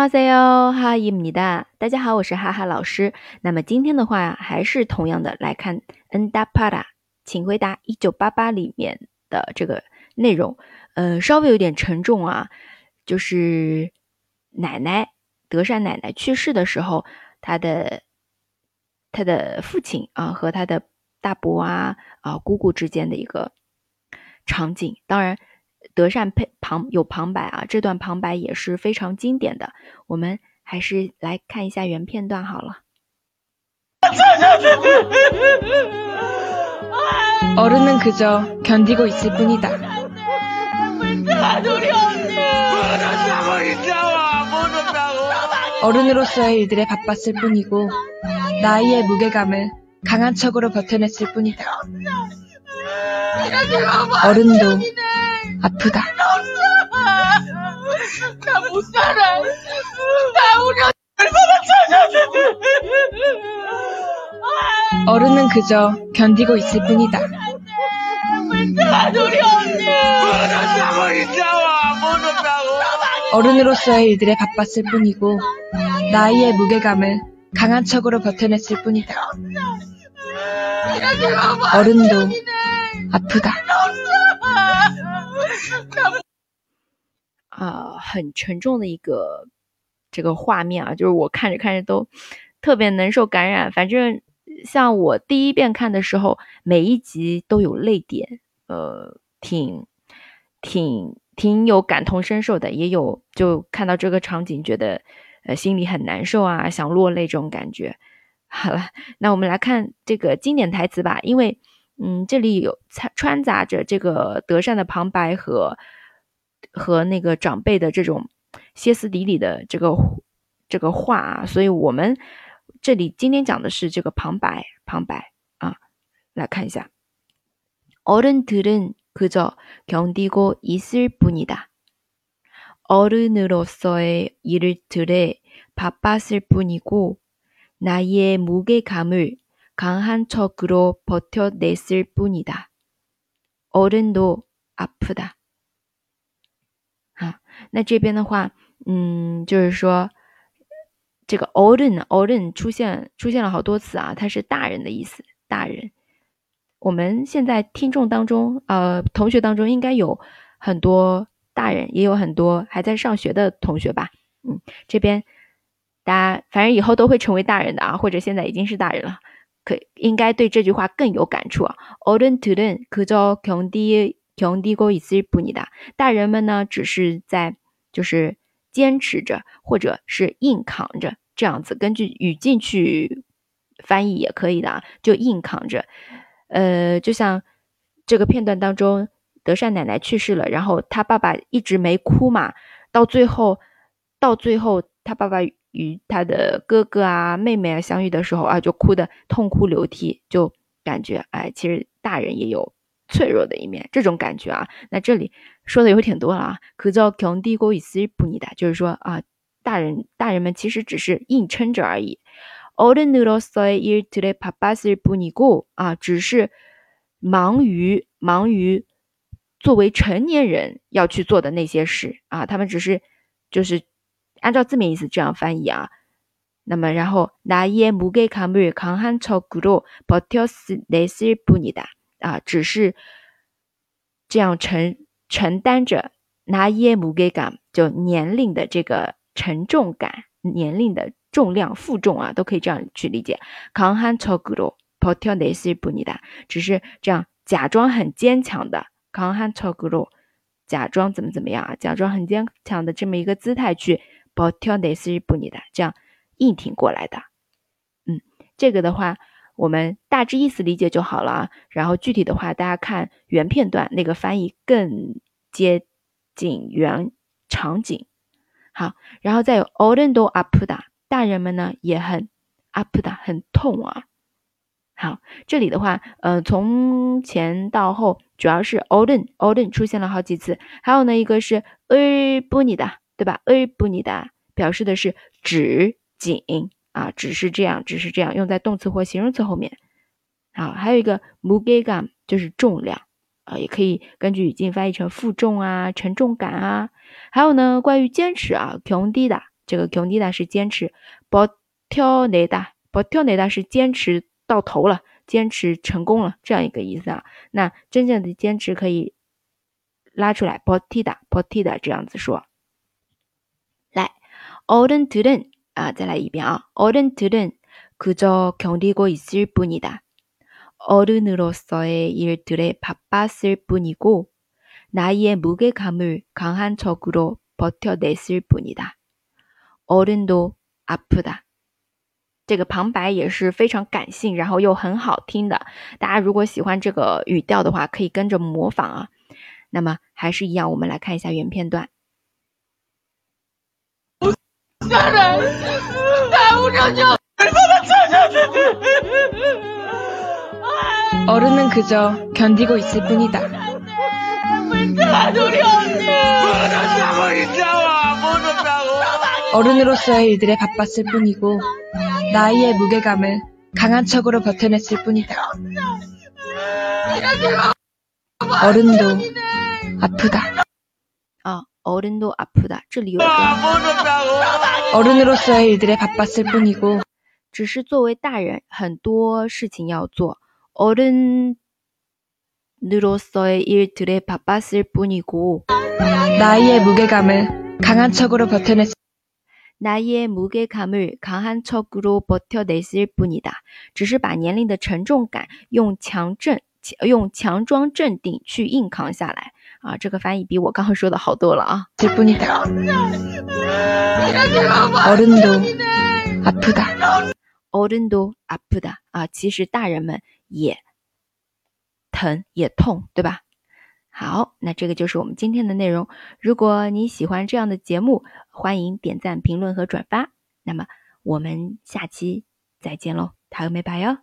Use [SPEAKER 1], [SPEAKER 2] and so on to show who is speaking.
[SPEAKER 1] 哈喽哟，哈姆尼达！大家好，我是哈哈老师。那么今天的话，还是同样的来看《Nda Pada》，请回答《一九八八》里面的这个内容。呃，稍微有点沉重啊，就是奶奶德善奶奶去世的时候，她的她的父亲啊，和他的大伯啊啊姑姑之间的一个场景。当然，德善配。旁有旁白啊，这段旁白也是非常经典的。我们还是来看一下原片段好了。
[SPEAKER 2] 어른은그저견디고있을뿐이다 어른으로서의 일들에 바빴을 뿐이고 나이의 무게감을 강한 척으로 버텨냈을 뿐이다 어른도 아프다.
[SPEAKER 3] 나 못 살아. 나 우리 얼마나 찾아주지.
[SPEAKER 2] 어른은 그저 견디고 있을 뿐이다.
[SPEAKER 3] 나 우리 언니.
[SPEAKER 2] 어른으로서의 일들에 바빴을 뿐이고 나이의 무게감을 강한 척으로 버텨냈을 뿐이다. 어른도 아프다.
[SPEAKER 1] 啊，很沉重的一个这个画面啊，就是我看着看着都特别能受感染。反正像我第一遍看的时候，每一集都有泪点，呃，挺挺挺有感同身受的，也有就看到这个场景，觉得呃心里很难受啊，想落泪这种感觉。好了，那我们来看这个经典台词吧，因为。嗯，这里有掺穿杂着这个德善的旁白和和那个长辈的这种歇斯底里的这个这个话啊，所以我们这里今天讲的是这个旁白旁白啊，来看一下。어른들은그저견디고있을뿐이다어른으로서의일들에바빴을뿐이고나이의무게감을 강한 척으로 버텨냈을 뿐이다. 어른도 아프다. 啊，那这边的话，嗯，就是说这个 어른 어른 出现了好多次啊，它是大人的意思，大人。我们现在听众当中，呃，同学当中应该有很多大人，也有很多还在上学的同学吧？嗯，这边大家反正以后都会成为大人的啊，可应该对这句话更有感触啊。 어른들은 그저 견디 견디고 견디 견디고 있을 뿐이다. 大人们呢，只是在坚持着，或者是硬扛着，这样子。根据语境去翻译也可以的，就硬扛着。呃，就像这个片段当中，德善奶奶去世了，然后他爸爸一直没哭嘛，到最后。到最后，他爸爸与他的哥哥啊相遇的时候啊，就哭得痛哭流涕，就感觉哎，其实大人也有 脆弱的一面，这种感觉啊。那这里说的有点多了啊。可叫强敌过于斯不尼的，就是说啊，大人大人们其实只是硬撑着而已。어른으로서의일들에바빴을뿐이고啊，只是忙于忙于作为成年人要去做的那些事啊，他们只是就是。按照字面意思这样翻译啊，那么然后나이의무게감을강한척으로버텨냈을뿐이다 啊，只是这样承承担着나이의무게감就年龄的这个沉重感，年龄的重量负重啊，都可以这样去理解。강한척으로버텨냈을뿐이다只是这样假装很坚强的강한척으로假装怎么怎么样啊，假装很坚强的这么一个姿态去。保挑得是不你的，这样硬挺过来的。嗯，这个的话， 我们大致意思理解就好了啊。然后具体的话，大家看原片段那个翻译更接近原场景。好，然后再有 olden do up 的，大人们呢也很 up 的，很痛啊。好，这里的话，呃，从前到后主要是 olden olden 出现了好几次，还有呢一个是 er 不你的。对吧？而不尼达表示的是只仅啊，只是这样，只是这样，用在动词或形容词后面。好，还有一个 m u g e g a m 就是重量啊，也可以根据语境翻译成负重啊、沉重感啊。还有呢，关于坚持啊 k y o n d i d a 这个 k y o n d i d a 是坚持 b o t o n e d a b o t o n e d a 是坚持到头了，坚持成功了这样一个意思啊。那真正的坚持可以拉出来，poti da，poti da 这样子说。来 o l d e n t u d e n 啊，再来一遍啊，어른들은그저견디고있을뿐이다 어른으로서의 일들에 바빴을 뿐이고 나이의 무게감을 강한 척으로 버텨냈을 뿐이다. 어른도 아프다. 这个旁白也是非常感性，然后又很好听的。大家如果喜欢这个语调的话，可以跟着模仿啊。那么还是一样，我们来看一下原片段。
[SPEAKER 2] 어른은 그저 견디고 있을 뿐이다. 어른으로서의 일들에 바빴을 뿐이고 나이의 무게감을 강한 척으로 버텨냈을 뿐이다. 어른도 아프다.
[SPEAKER 1] 아, 어른도 아프다. 这里有一个
[SPEAKER 2] 어른으로서의 일들에 바빴을 뿐이고
[SPEAKER 1] 只是作为大人，很多事情要做。어른으로서의 일들에 바빴을 뿐이고
[SPEAKER 2] 나이의 무게감을 강한 척으로 버텨냈을
[SPEAKER 1] 나이의 무게감을 강한 척으로 버텨냈을 뿐이다. 只是把年龄的沉重感用强镇用强装镇定去硬扛下来 啊！这个翻译比我刚刚说的好多了啊。
[SPEAKER 2] 뿐이다. 어른도 아프다.
[SPEAKER 1] 어른도 아프다 啊，其实大人们也疼也痛，对吧？好，那这个就是我们今天的内容。如果你喜欢这样的节目，欢迎点赞、评论和转发。那么我们下期再见喽，塔个没拜哟。